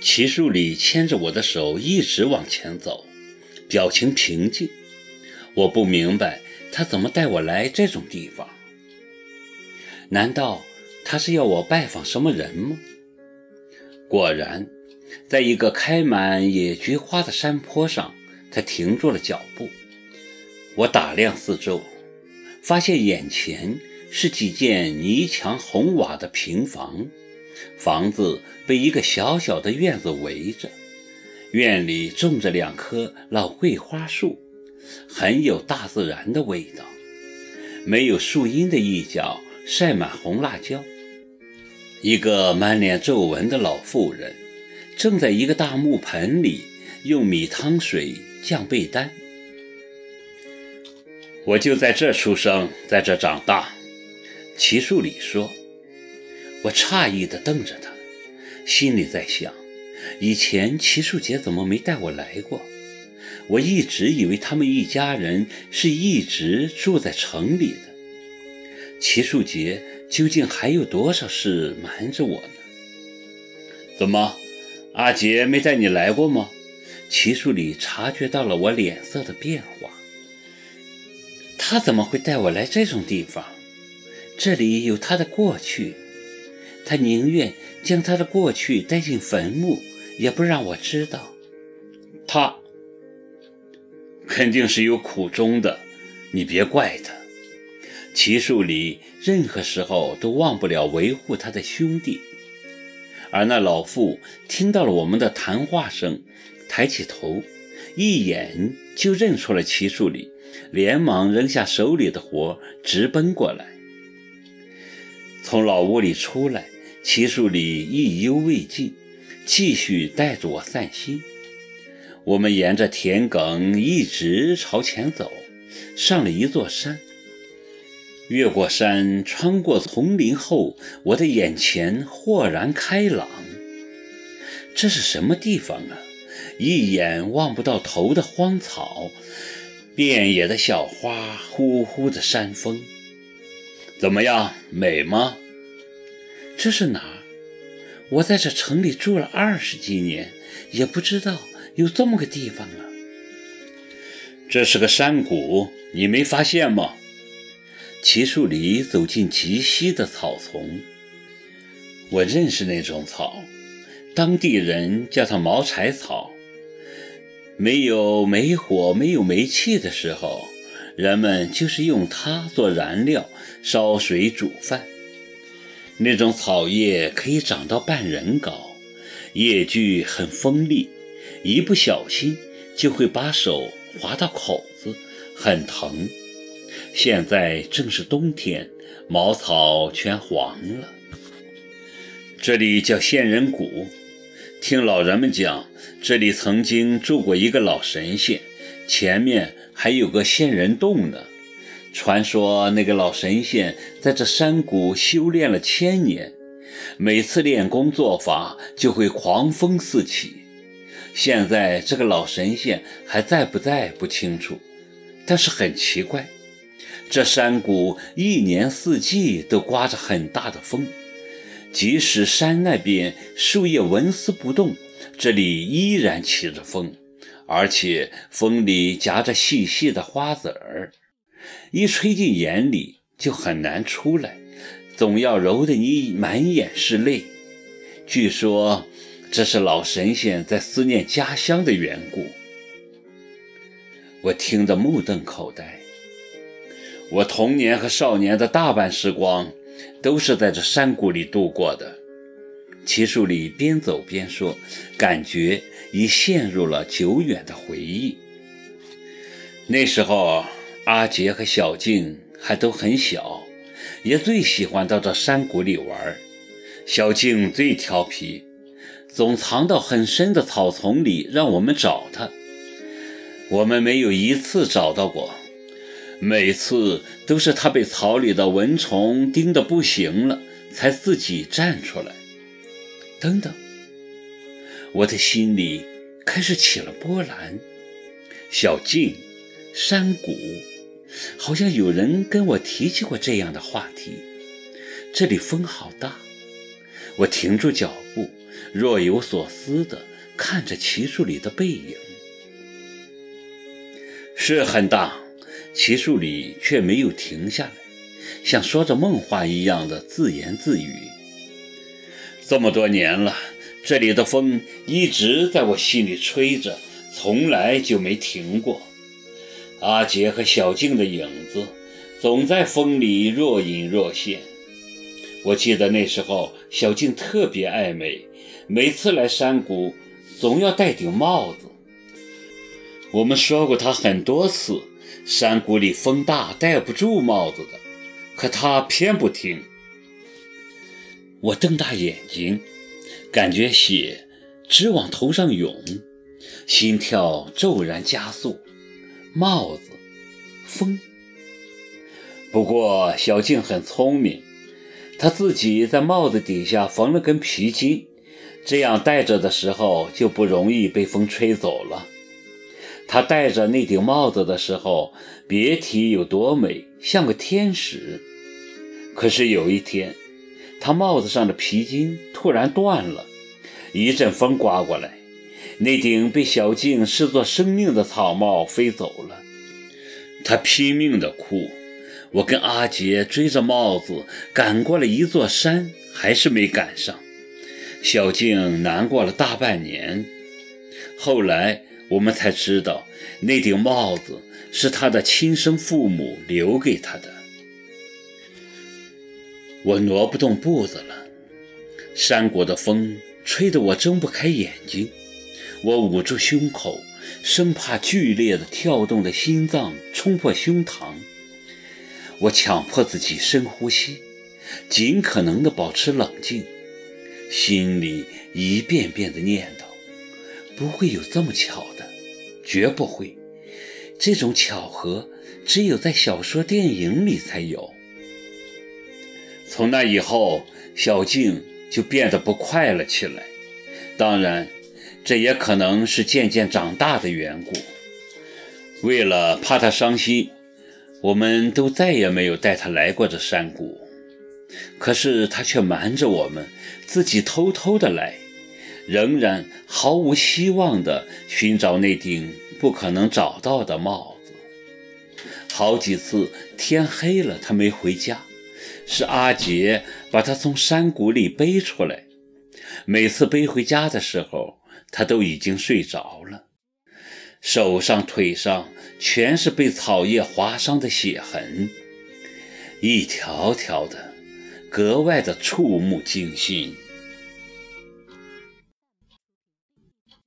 齐树礼牵着我的手一直往前走，表情平静。我不明白他怎么带我来这种地方。难道他是要我拜访什么人吗？果然，在一个开满野菊花的山坡上，他停住了脚步。我打量四周，发现眼前是几间泥墙红瓦的平房。房子被一个小小的院子围着，院里种着两棵老桂花树，很有大自然的味道。没有树荫的一角晒满红辣椒。一个满脸皱纹的老妇人正在一个大木盆里用米汤水降被单。我就在这出生，在这长大。齐树礼说。我诧异地瞪着他，心里在想：以前齐树杰怎么没带我来过？我一直以为他们一家人是一直住在城里的。齐树杰究竟还有多少事瞒着我呢？怎么，阿杰没带你来过吗？齐树礼察觉到了我脸色的变化。他怎么会带我来这种地方？这里有他的过去。他宁愿将他的过去带进坟墓，也不让我知道。他肯定是有苦衷的，你别怪他。齐树礼任何时候都忘不了维护他的兄弟。而那老妇听到了我们的谈话声，抬起头，一眼就认出了齐树礼，连忙扔下手里的活，直奔过来。从老屋里出来。齐树礼意犹未尽，继续带着我散心。我们沿着田埂一直朝前走，上了一座山。越过山，穿过丛林后，我的眼前豁然开朗。这是什么地方啊？一眼望不到头的荒草，遍野的小花，呼呼的山风。怎么样，美吗？这是哪儿？我在这城里住了二十几年，也不知道有这么个地方啊。这是个山谷，你没发现吗？齐树礼走进极西的草丛。我认识那种草，当地人叫它毛柴草。没有煤火、没有煤气的时候，人们就是用它做燃料，烧水煮饭。那种草叶可以长到半人高，叶距很锋利，一不小心就会把手划到口子，很疼。现在正是冬天，茅草全黄了。这里叫仙人谷，听老人们讲，这里曾经住过一个老神仙，前面还有个仙人洞呢。传说那个老神仙在这山谷修炼了千年，每次练功做法就会狂风四起。现在这个老神仙还在不在不清楚，但是很奇怪，这山谷一年四季都刮着很大的风，即使山那边树叶纹丝不动，这里依然起着风，而且风里夹着细细的花籽儿。一吹进眼里就很难出来，总要揉得你满眼是泪。据说这是老神仙在思念家乡的缘故。我听得目瞪口呆。我童年和少年的大半时光都是在这山谷里度过的。齐树礼边走边说，感觉已陷入了久远的回忆。那时候。阿杰和小静还都很小，也最喜欢到这山谷里玩。小静最调皮，总藏到很深的草丛里，让我们找她。我们没有一次找到过，每次都是她被草里的蚊虫叮得不行了，才自己站出来。等等，我的心里开始起了波澜。小静，山谷。好像有人跟我提起过这样的话题。这里风好大，我停住脚步，若有所思地看着奇树里的背影。是很大，奇树里却没有停下来，像说着梦话一样的自言自语。这么多年了，这里的风一直在我心里吹着，从来就没停过。阿杰和小静的影子总在风里若隐若现。我记得那时候，小静特别爱美，每次来山谷总要戴顶帽子。我们说过她很多次，山谷里风大，戴不住帽子的，可她偏不听。我瞪大眼睛，感觉血直往头上涌，心跳骤然加速。帽子，风。不过小静很聪明。她自己在帽子底下缝了根皮筋，这样戴着的时候就不容易被风吹走了。他戴着那顶帽子的时候，别提有多美，像个天使。可是有一天，他帽子上的皮筋突然断了，一阵风刮过来，那顶被小静视作生命的草帽飞走了。他拼命地哭。我跟阿杰追着帽子赶过了一座山，还是没赶上。小静难过了大半年。后来我们才知道，那顶帽子是他的亲生父母留给他的。我挪不动步子了，山谷的风吹得我睁不开眼睛。我捂住胸口，生怕剧烈的跳动的心脏冲破胸膛。我强迫自己深呼吸，尽可能的保持冷静，心里一遍遍的念叨：不会有这么巧的，绝不会。这种巧合只有在小说、电影里才有。从那以后，小静就变得不快了起来。当然，这也可能是渐渐长大的缘故。为了怕他伤心。我们都再也没有带他来过这山谷，可是他却瞒着我们，自己偷偷的来，仍然毫无希望的寻找那顶不可能找到的帽子。好几次天黑了，他没回家，是阿杰把他从山谷里背出来。每次背回家的时候，他都已经睡着了。手上、腿上全是被草叶划伤的血痕，一条条的，格外的触目惊心。